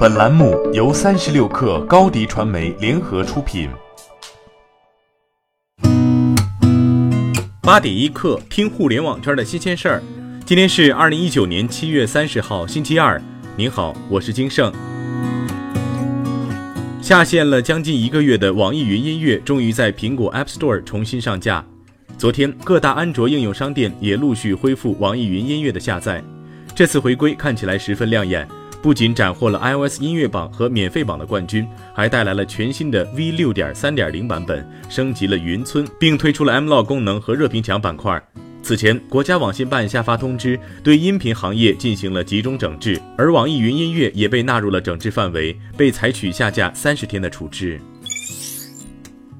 本栏目由三十六氪高低传媒联合出品。八点一刻，听互联网圈的新鲜事儿。今天是二零一九年七月三十号，星期二。您好，我是金盛。下线了将近一个月的网易云音乐，终于在苹果 App Store 重新上架。昨天，各大安卓应用商店也陆续恢复网易云音乐的下载。这次回归看起来十分亮眼。不仅斩获了 iOS 音乐榜和免费榜的冠军，还带来了全新的 V 六点三点零版本，升级了云村，并推出了 M Log 功能和热评墙板块。此前，国家网信办下发通知，对音频行业进行了集中整治，而网易云音乐也被纳入了整治范围，被采取下架三十天的处置。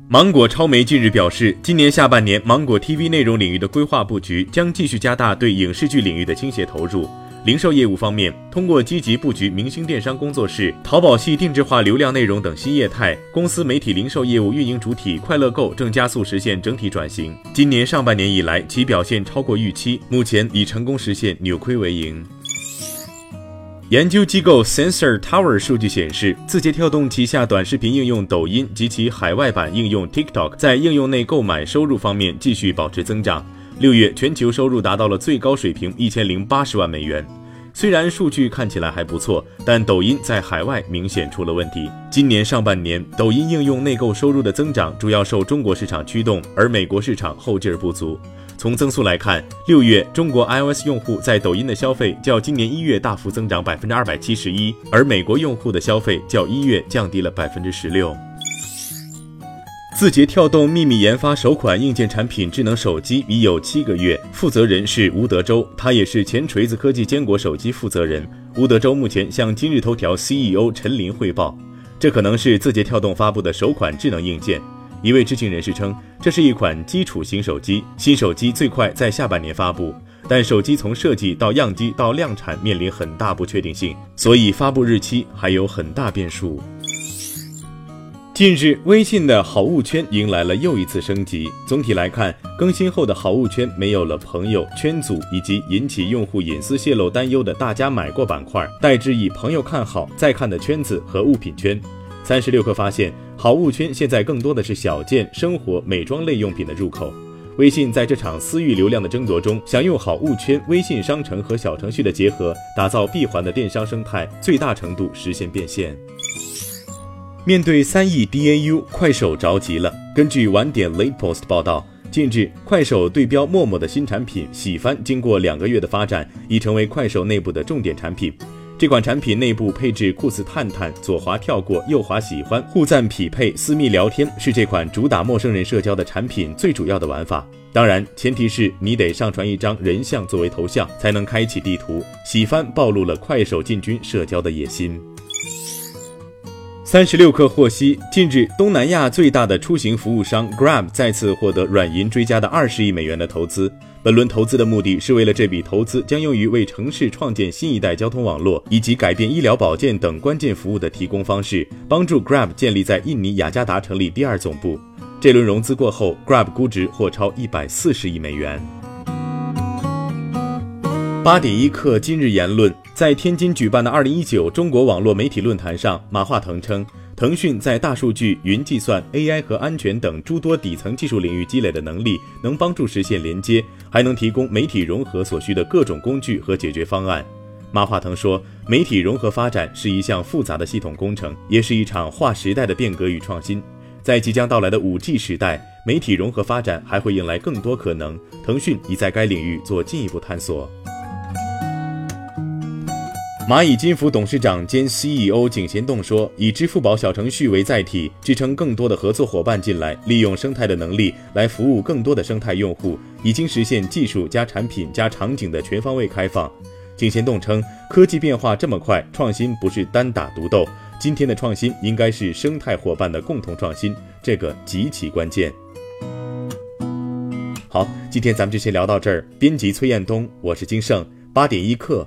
芒果超媒近日表示，今年下半年，芒果 TV 内容领域的规划布局将继续加大对影视剧领域的倾斜投入。零售业务方面，通过积极布局明星电商工作室、淘宝系定制化流量内容等新业态，公司媒体零售业务运营主体快乐购正加速实现整体转型。今年上半年以来，其表现超过预期，目前已成功实现扭亏为盈。研究机构 Sensor Tower 数据显示，字节跳动旗下短视频应用抖音及其海外版应用 TikTok 在应用内购买收入方面继续保持增长。六月全球收入达到了最高水平一千零八十万美元，虽然数据看起来还不错，但抖音在海外明显出了问题。今年上半年，抖音应用内购收入的增长主要受中国市场驱动，而美国市场后劲儿不足。从增速来看，六月中国 iOS 用户在抖音的消费较今年一月大幅增长百分之二百七十一，而美国用户的消费较一月降低了百分之十六。字节跳动秘密研发首款硬件产品智能手机已有七个月，负责人是吴德州，他也是前锤子科技坚果手机负责人。吴德州目前向今日头条 CEO 陈林汇报，这可能是字节跳动发布的首款智能硬件。一位知情人士称，这是一款基础型手机，新手机最快在下半年发布，但手机从设计到样机到量产面临很大不确定性，所以发布日期还有很大变数。近日，微信的好物圈迎来了又一次升级。总体来看，更新后的好物圈没有了朋友圈组以及引起用户隐私泄露担忧的“大家买过”板块，代之以朋友看好再看的圈子和物品圈。三十六氪发现，好物圈现在更多的是小件、生活、美妆类用品的入口。微信在这场私域流量的争夺中，想用好物圈、微信商城和小程序的结合，打造闭环的电商生态，最大程度实现变现。面对三亿 DAU，快手着急了。根据晚点 Late Post 报道，近日快手对标陌陌的新产品喜翻，经过两个月的发展，已成为快手内部的重点产品。这款产品内部配置酷似探探、左滑跳过、右滑喜欢、互赞匹配、私密聊天，是这款主打陌生人社交的产品最主要的玩法。当然，前提是你得上传一张人像作为头像，才能开启地图。喜番暴露了快手进军社交的野心。三十六氪获悉，近日，东南亚最大的出行服务商 Grab 再次获得软银追加的二十亿美元的投资。本轮投资的目的是为了这笔投资将用于为城市创建新一代交通网络，以及改变医疗保健等关键服务的提供方式，帮助 Grab 建立在印尼雅加达成立第二总部。这轮融资过后，Grab 估值或超一百四十亿美元。八点一刻，今日言论，在天津举办的二零一九中国网络媒体论坛上，马化腾称，腾讯在大数据、云计算、AI 和安全等诸多底层技术领域积累的能力，能帮助实现连接，还能提供媒体融合所需的各种工具和解决方案。马化腾说，媒体融合发展是一项复杂的系统工程，也是一场划时代的变革与创新。在即将到来的五 G 时代，媒体融合发展还会迎来更多可能，腾讯已在该领域做进一步探索。蚂蚁金服董事长兼 CEO 景贤栋说：“以支付宝小程序为载体，支撑更多的合作伙伴进来，利用生态的能力来服务更多的生态用户，已经实现技术加产品加场景的全方位开放。”景贤栋称：“科技变化这么快，创新不是单打独斗，今天的创新应该是生态伙伴的共同创新，这个极其关键。”好，今天咱们就先聊到这儿。编辑崔彦东，我是金盛，八点一刻。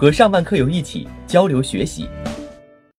和上万课友一起交流学习